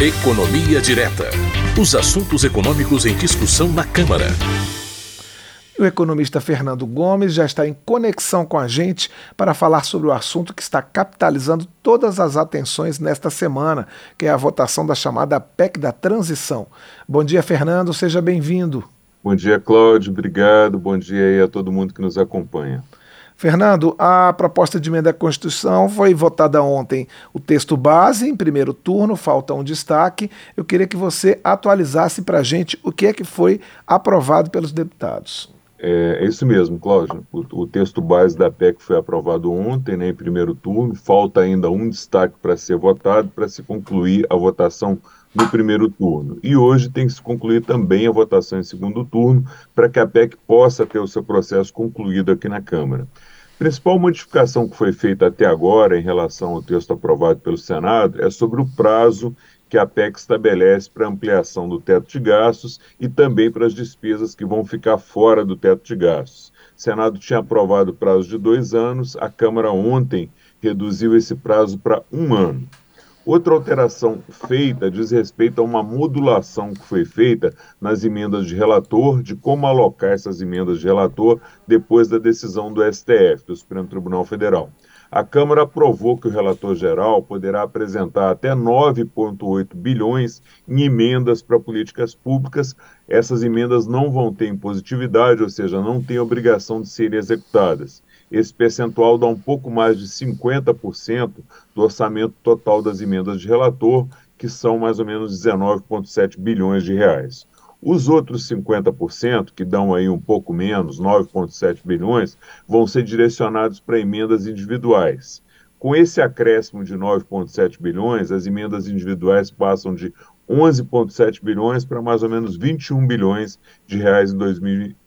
Economia Direta. Os assuntos econômicos em discussão na Câmara. O economista Fernando Gomes já está em conexão com a gente para falar sobre o assunto que está capitalizando todas as atenções nesta semana, que é a votação da chamada PEC da transição. Bom dia, Fernando, seja bem-vindo. Bom dia, Cláudio, obrigado. Bom dia aí a todo mundo que nos acompanha. Fernando, a proposta de emenda à Constituição foi votada ontem. O texto base, em primeiro turno, falta um destaque. Eu queria que você atualizasse para a gente o que é que foi aprovado pelos deputados. É, é isso mesmo, Cláudio. O, o, texto base da PEC foi aprovado ontem, né, em primeiro turno. Falta ainda um destaque para ser votado, para se concluir a votação no primeiro turno. E hoje tem que se concluir também a votação em segundo turno, para que a PEC possa ter o seu processo concluído aqui na Câmara. Principal modificação que foi feita até agora em relação ao texto aprovado pelo Senado é sobre o prazo que a PEC estabelece para ampliação do teto de gastos e também para as despesas que vão ficar fora do teto de gastos. O Senado tinha aprovado o prazo de dois anos, a Câmara ontem reduziu esse prazo para um ano. Outra alteração feita diz respeito a uma modulação que foi feita nas emendas de relator, de como alocar essas emendas de relator depois da decisão do STF, do Supremo Tribunal Federal. A Câmara aprovou que o relator geral poderá apresentar até 9,8 bilhões em emendas para políticas públicas. Essas emendas não vão ter impositividade, ou seja, não têm obrigação de serem executadas. Esse percentual dá um pouco mais de 50% do orçamento total das emendas de relator, que são mais ou menos 19,7 bilhões de reais. Os outros 50%, que dão aí um pouco menos, 9,7 bilhões, vão ser direcionados para emendas individuais. Com esse acréscimo de 9,7 bilhões, as emendas individuais passam de 11,7 bilhões para mais ou menos 21 bilhões de reais em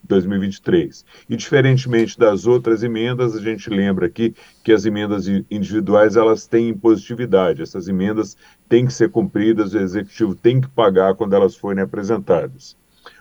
2023. E diferentemente das outras emendas, a gente lembra aqui que as emendas individuais elas têm impositividade. Essas emendas têm que ser cumpridas, o executivo tem que pagar quando elas forem apresentadas.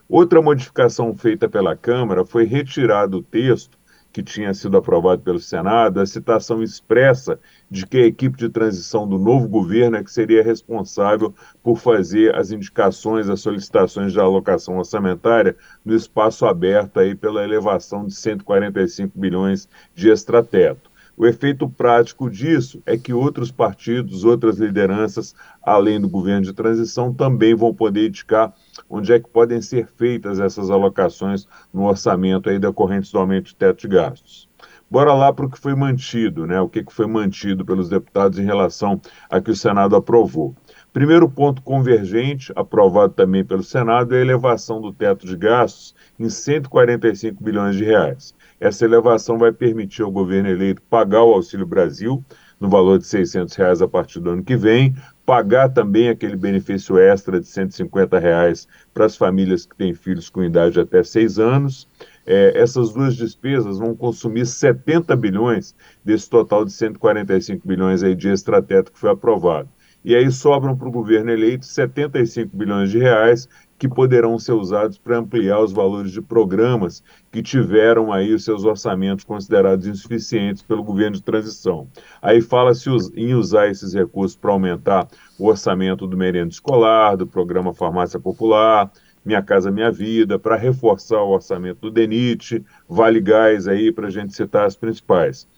Outra modificação feita pela Câmara foi retirar do texto que tinha sido aprovado pelo Senado, a citação expressa de que a equipe de transição do novo governo é que seria responsável por fazer as indicações, as solicitações de alocação orçamentária no espaço aberto aí pela elevação de 145 bilhões de extrateto. O efeito prático disso é que outros partidos, outras lideranças, além do governo de transição, também vão poder indicar onde é que podem ser feitas essas alocações no orçamento aí decorrentes do aumento de teto de gastos. Bora lá para o que foi mantido, né? O que, foi mantido pelos deputados em relação a que o Senado aprovou. Primeiro ponto convergente, aprovado também pelo Senado, é a elevação do teto de gastos em 145 bilhões de reais. Essa elevação vai permitir ao governo eleito pagar o Auxílio Brasil, no valor de 600 reais a partir do ano que vem, pagar também aquele benefício extra de 150 reais para as famílias que têm filhos com idade até 6 anos. É, essas duas despesas vão consumir 70 bilhões desse total de 145 bilhões aí de extrateto que foi aprovado. E aí sobram para o governo eleito 75 bilhões de reais que poderão ser usados para ampliar os valores de programas que tiveram aí os seus orçamentos considerados insuficientes pelo governo de transição. Aí fala-se em usar esses recursos para aumentar o orçamento do merenda escolar, do programa Farmácia Popular, Minha Casa Minha Vida, para reforçar o orçamento do DENIT, Vale Gás aí, para a gente citar as principais.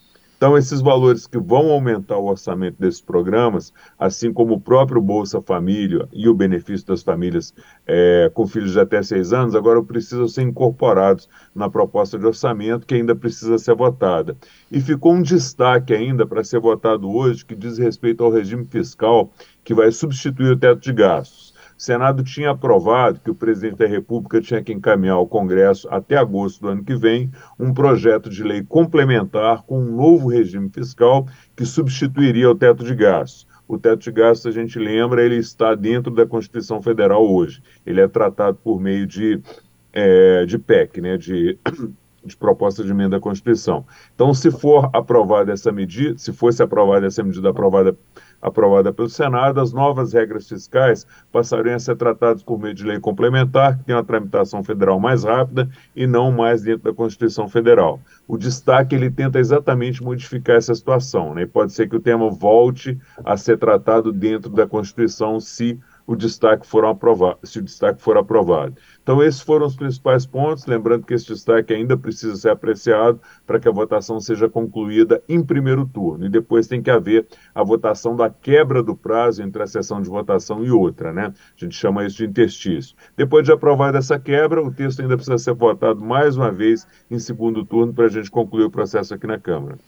Então, esses valores que vão aumentar o orçamento desses programas, assim como o próprio Bolsa Família e o benefício das famílias é, com filhos de até seis anos, agora precisam ser incorporados na proposta de orçamento que ainda precisa ser votada. E ficou um destaque ainda para ser votado hoje que diz respeito ao regime fiscal que vai substituir o teto de gastos. O Senado tinha aprovado que o presidente da República tinha que encaminhar ao Congresso, até agosto do ano que vem, um projeto de lei complementar com um novo regime fiscal que substituiria o teto de gastos. O teto de gastos, a gente lembra, ele está dentro da Constituição Federal hoje. Ele é tratado por meio de, é, de PEC, né, de de proposta de emenda à Constituição. Então, se for aprovada essa medida, se fosse aprovada essa medida aprovada, aprovada pelo Senado, as novas regras fiscais passariam a ser tratadas por meio de lei complementar, que tem uma tramitação federal mais rápida e não mais dentro da Constituição Federal. O destaque ele tenta exatamente modificar essa situação, né? E pode ser que o tema volte a ser tratado dentro da Constituição se o destaque for aprovado, se o destaque for aprovado. Então, esses foram os principais pontos. Lembrando que esse destaque ainda precisa ser apreciado para que a votação seja concluída em primeiro turno. E depois tem que haver a votação da quebra do prazo entre a sessão de votação e outra, né? A gente chama isso de interstício. Depois de aprovada essa quebra, o texto ainda precisa ser votado mais uma vez em segundo turno para a gente concluir o processo aqui na Câmara.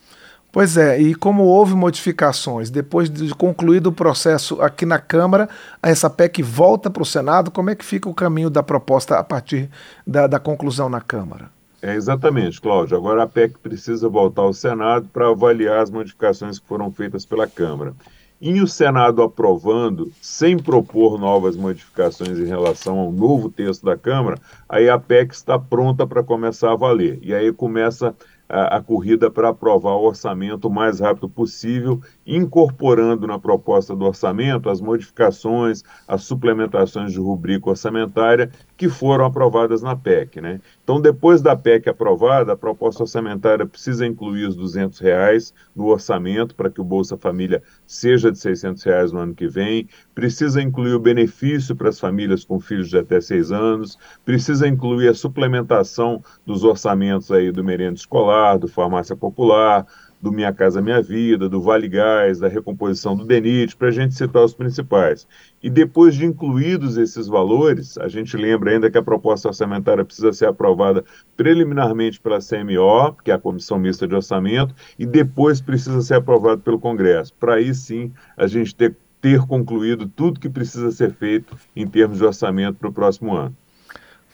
Pois é, e como houve modificações, depois de concluído o processo aqui na Câmara, essa PEC volta para o Senado, como é que fica o caminho da proposta a partir da, da conclusão na Câmara? É exatamente, Cláudio. Agora a PEC precisa voltar ao Senado para avaliar as modificações que foram feitas pela Câmara. E o Senado aprovando, sem propor novas modificações em relação ao novo texto da Câmara, aí a PEC está pronta para começar a valer. E aí começa a, a corrida para aprovar o orçamento o mais rápido possível, incorporando na proposta do orçamento as modificações, as suplementações de rubrica orçamentária que foram aprovadas na PEC. Né? Então, depois da PEC aprovada, a proposta orçamentária precisa incluir os 200 reais no orçamento para que o Bolsa Família seja de 600 reais no ano que vem, precisa incluir o benefício para as famílias com filhos de até seis anos, precisa incluir a suplementação dos orçamentos aí do merenda escolar, do farmácia popular, do Minha Casa Minha Vida, do Vale Gás, da recomposição do DENIT, para a gente citar os principais. E depois de incluídos esses valores, a gente lembra ainda que a proposta orçamentária precisa ser aprovada preliminarmente pela CMO, que é a Comissão Mista de Orçamento, e depois precisa ser aprovado pelo Congresso. Para aí sim a gente ter, ter concluído tudo que precisa ser feito em termos de orçamento para o próximo ano.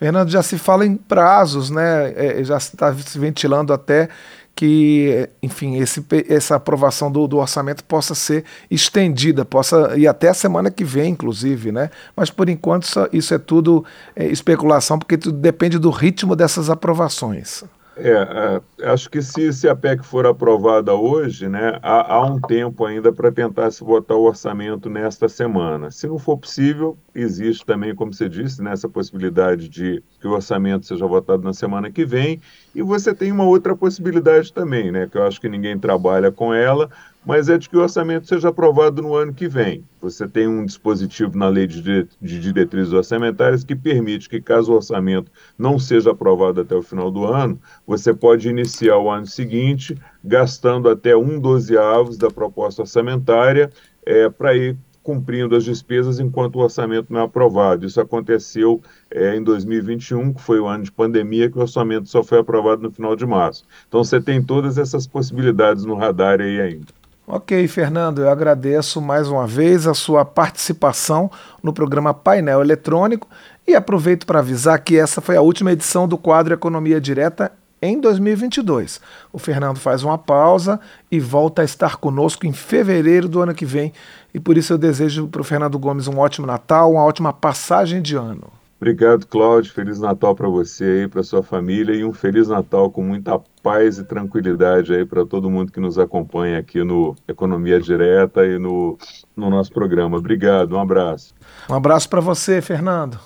Fernando, já se fala em prazos, né? É, já está se ventilando até que, enfim, esse, essa aprovação do, do, orçamento possa ser estendida, possa ir até a semana que vem, inclusive, né? Mas por enquanto isso, é tudo é, especulação, porque tudo depende do ritmo dessas aprovações. É, é, acho que se, se a PEC for aprovada hoje, né, há, há um tempo ainda para tentar se votar o orçamento nesta semana. Se não for possível, existe também, como você disse, né, essa possibilidade de que o orçamento seja votado na semana que vem. E você tem uma outra possibilidade também, né, que eu acho que ninguém trabalha com ela, mas é de que o orçamento seja aprovado no ano que vem. Você tem um dispositivo na lei de, de diretrizes orçamentárias que permite que, caso o orçamento não seja aprovado até o final do ano, você pode iniciar o ano seguinte gastando até um dozeavos da proposta orçamentária é, para ir cumprindo as despesas enquanto o orçamento não é aprovado. Isso aconteceu é, em 2021, que foi o ano de pandemia, que o orçamento só foi aprovado no final de março. Então você tem todas essas possibilidades no radar aí ainda. Ok, Fernando, eu agradeço mais uma vez a sua participação no programa Painel Eletrônico e aproveito para avisar que essa foi a última edição do quadro Economia Direta em 2022. O Fernando faz uma pausa e volta a estar conosco em fevereiro do ano que vem. E por isso eu desejo para o Fernando Gomes um ótimo Natal, uma ótima passagem de ano. Obrigado, Cláudio. Feliz Natal para você aí, para sua família e um Feliz Natal com muita paz e tranquilidade aí para todo mundo que nos acompanha aqui no Economia Direta e no, no nosso programa. Obrigado, um abraço. Um abraço para você, Fernando.